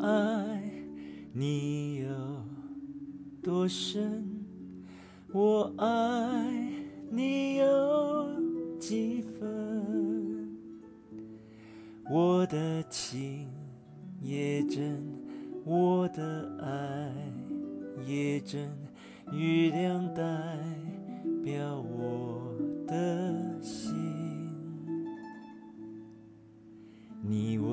爱你有多深？我爱你有几分？我的情也真，我的爱也真，月亮代表我的心。你问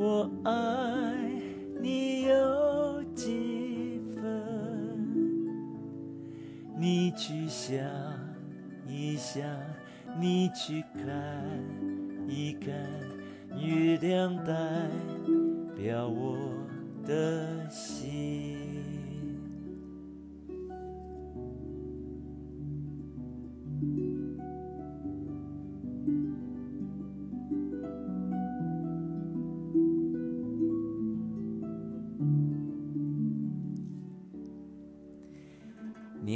我爱你有几分？你去想一想，你去看一看，月亮代表我的心。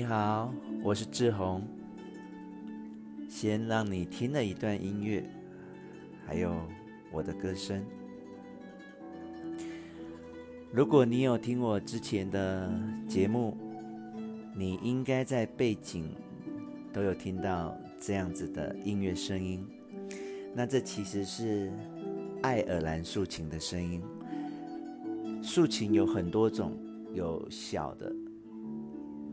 你好，我是志宏。先让你听了一段音乐，还有我的歌声。如果你有听我之前的节目，你应该在背景都有听到这样子的音乐声音。那这其实是爱尔兰竖琴的声音。竖琴有很多种，有小的。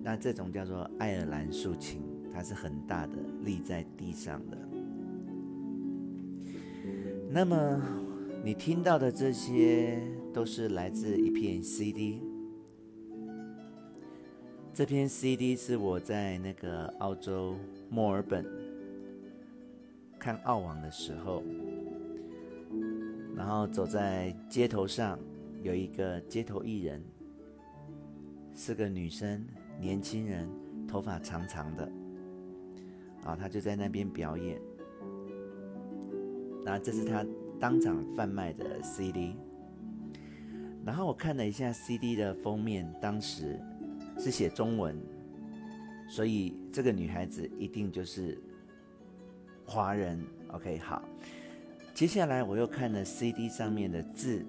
那这种叫做爱尔兰竖琴，它是很大的，立在地上的。那么你听到的这些都是来自一片 CD。这片 CD 是我在那个澳洲墨尔本看澳网的时候，然后走在街头上，有一个街头艺人，是个女生。年轻人，头发长长的，啊，她就在那边表演。那这是她当场贩卖的 CD。然后我看了一下 CD 的封面，当时是写中文，所以这个女孩子一定就是华人。OK，好。接下来我又看了 CD 上面的字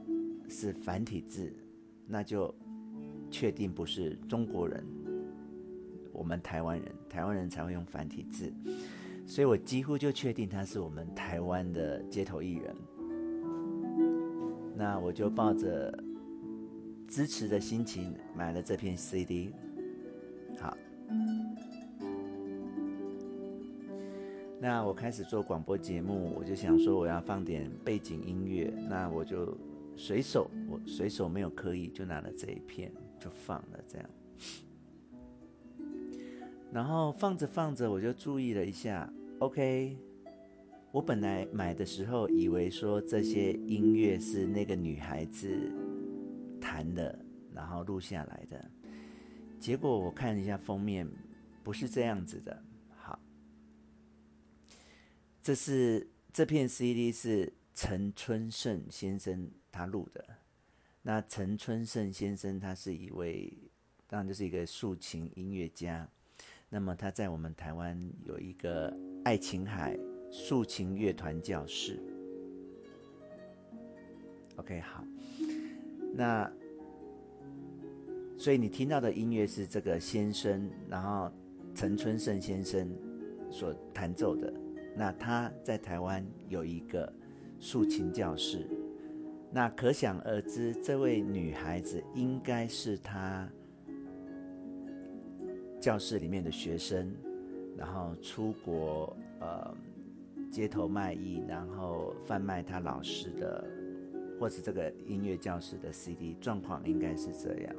是繁体字，那就确定不是中国人。我们台湾人，台湾人才会用繁体字，所以我几乎就确定他是我们台湾的街头艺人。那我就抱着支持的心情买了这片 CD。好，那我开始做广播节目，我就想说我要放点背景音乐，那我就随手，我随手没有刻意，就拿了这一片就放了这样。然后放着放着，我就注意了一下。OK，我本来买的时候以为说这些音乐是那个女孩子弹的，然后录下来的。结果我看了一下封面，不是这样子的。好，这是这片 CD 是陈春盛先生他录的。那陈春盛先生他是一位，当然就是一个竖琴音乐家。那么他在我们台湾有一个爱琴海竖琴乐团教室。OK，好，那所以你听到的音乐是这个先生，然后陈春盛先生所弹奏的那他在台湾有一个竖琴教室，那可想而知，这位女孩子应该是他教室里面的学生，然后出国呃街头卖艺，然后贩卖他老师的或是这个音乐教室的 CD，状况应该是这样。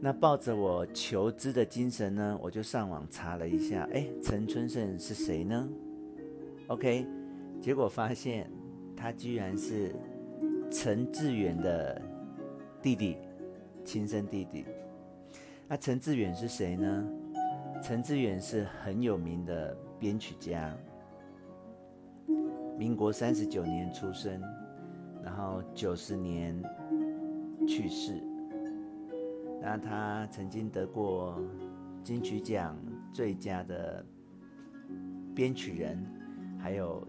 那抱着我求知的精神呢，我就上网查了一下，哎，陈春盛是谁呢？OK，结果发现他居然是陈志远的弟弟，亲生弟弟。那陈志远是谁呢？陈志远是很有名的编曲家，民国三十九年出生，然后九十年去世。那他曾经得过金曲奖最佳的编曲人，还有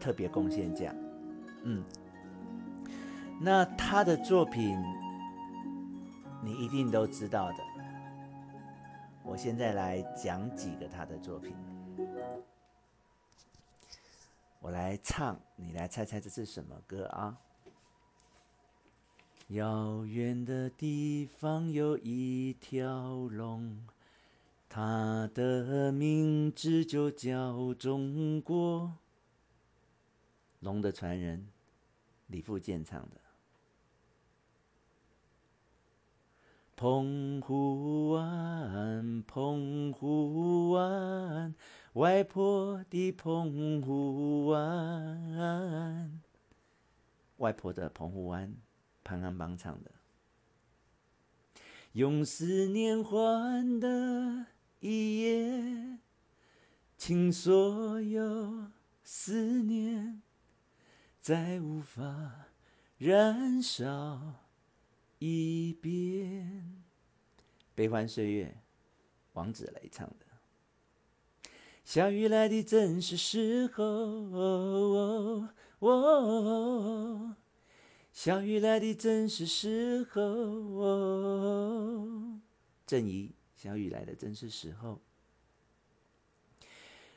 特别贡献奖。嗯，那他的作品你一定都知道的。我现在来讲几个他的作品。我来唱，你来猜猜这是什么歌啊？遥远的地方有一条龙，它的名字就叫中国。龙的传人，李富健唱的。澎湖湾，澎湖湾，外婆的澎湖湾，外婆的澎湖湾。潘安邦唱的，用思念换的一夜，请所有思念再无法燃烧一遍。悲欢岁月，王子雷唱的。小雨来的正是时候。哦哦哦小雨来的正是时候，哦，郑怡，小雨来的正是时候，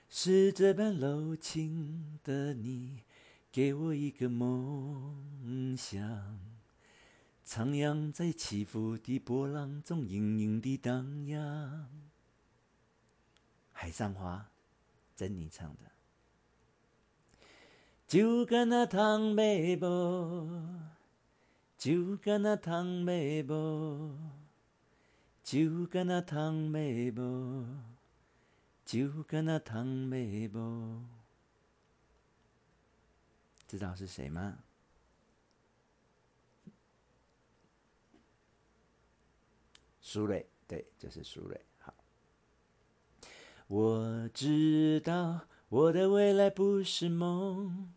是这般柔情的你，给我一个梦想，徜徉在起伏的波浪中，隐隐的荡漾。海上花，珍妮唱的。就跟那唐伯伯，就跟那唐伯伯，就跟那唐伯伯，就跟那唐伯伯，知道是谁吗？苏芮，对，就是苏芮。好，我知道我的未来不是梦。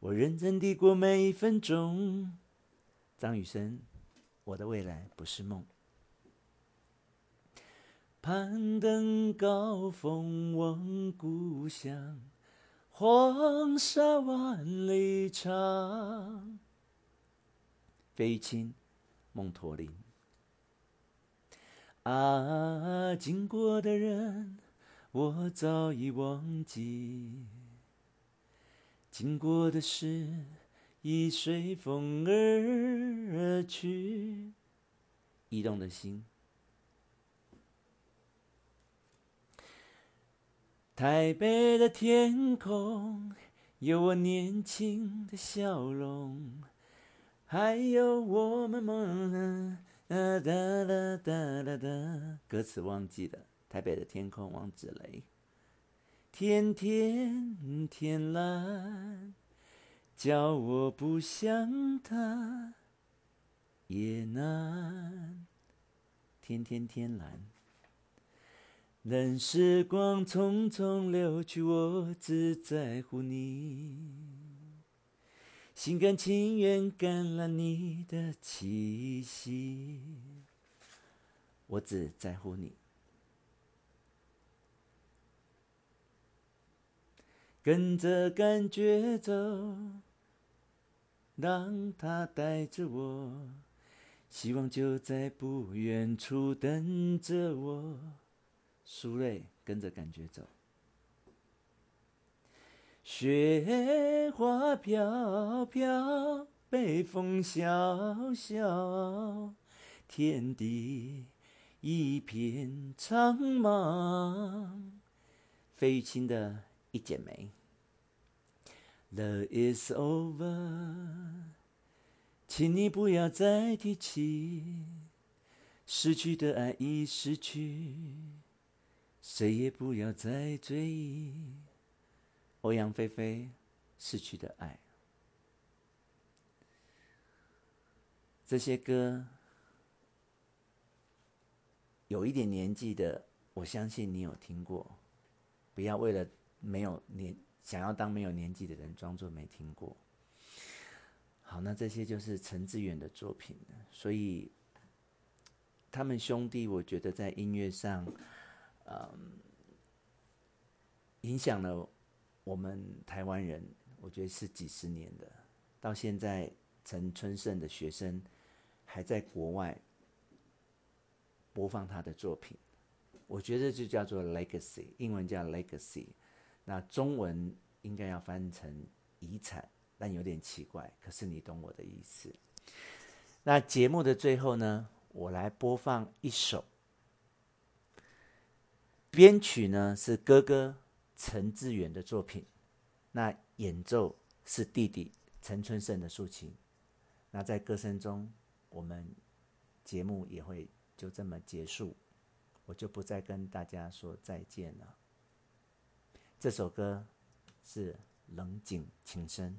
我认真地过每一分钟。张雨生，我的未来不是梦。攀登高峰望故乡，黄沙万里长。费玉清，梦驼铃。啊，经过的人，我早已忘记。经过的事已随风而去，移动的心。台北的天空有我年轻的笑容，还有我们梦哒哒哒哒哒哒，歌词忘记了。台北的天空，王子雷。天天天蓝，叫我不想他也难。天天天蓝，任时光匆匆流去，我只在乎你，心甘情愿感染你的气息，我只在乎你。跟着感觉走，让它带着我，希望就在不远处等着我。苏芮，跟着感觉走。雪花飘飘，北风萧萧，天地一片苍茫。费玉清的《一剪梅》。Love is over，请你不要再提起，失去的爱已失去，谁也不要再追忆。欧阳菲菲《逝去的爱》，这些歌有一点年纪的，我相信你有听过。不要为了没有年想要当没有年纪的人，装作没听过。好，那这些就是陈志远的作品，所以他们兄弟，我觉得在音乐上，嗯，影响了。我们台湾人，我觉得是几十年的，到现在陈春盛的学生还在国外播放他的作品，我觉得就叫做 legacy，英文叫 legacy，那中文应该要翻成遗产，但有点奇怪，可是你懂我的意思。那节目的最后呢，我来播放一首，编曲呢是哥哥。陈志远的作品，那演奏是弟弟陈春盛的竖琴。那在歌声中，我们节目也会就这么结束，我就不再跟大家说再见了。这首歌是《冷井情深》。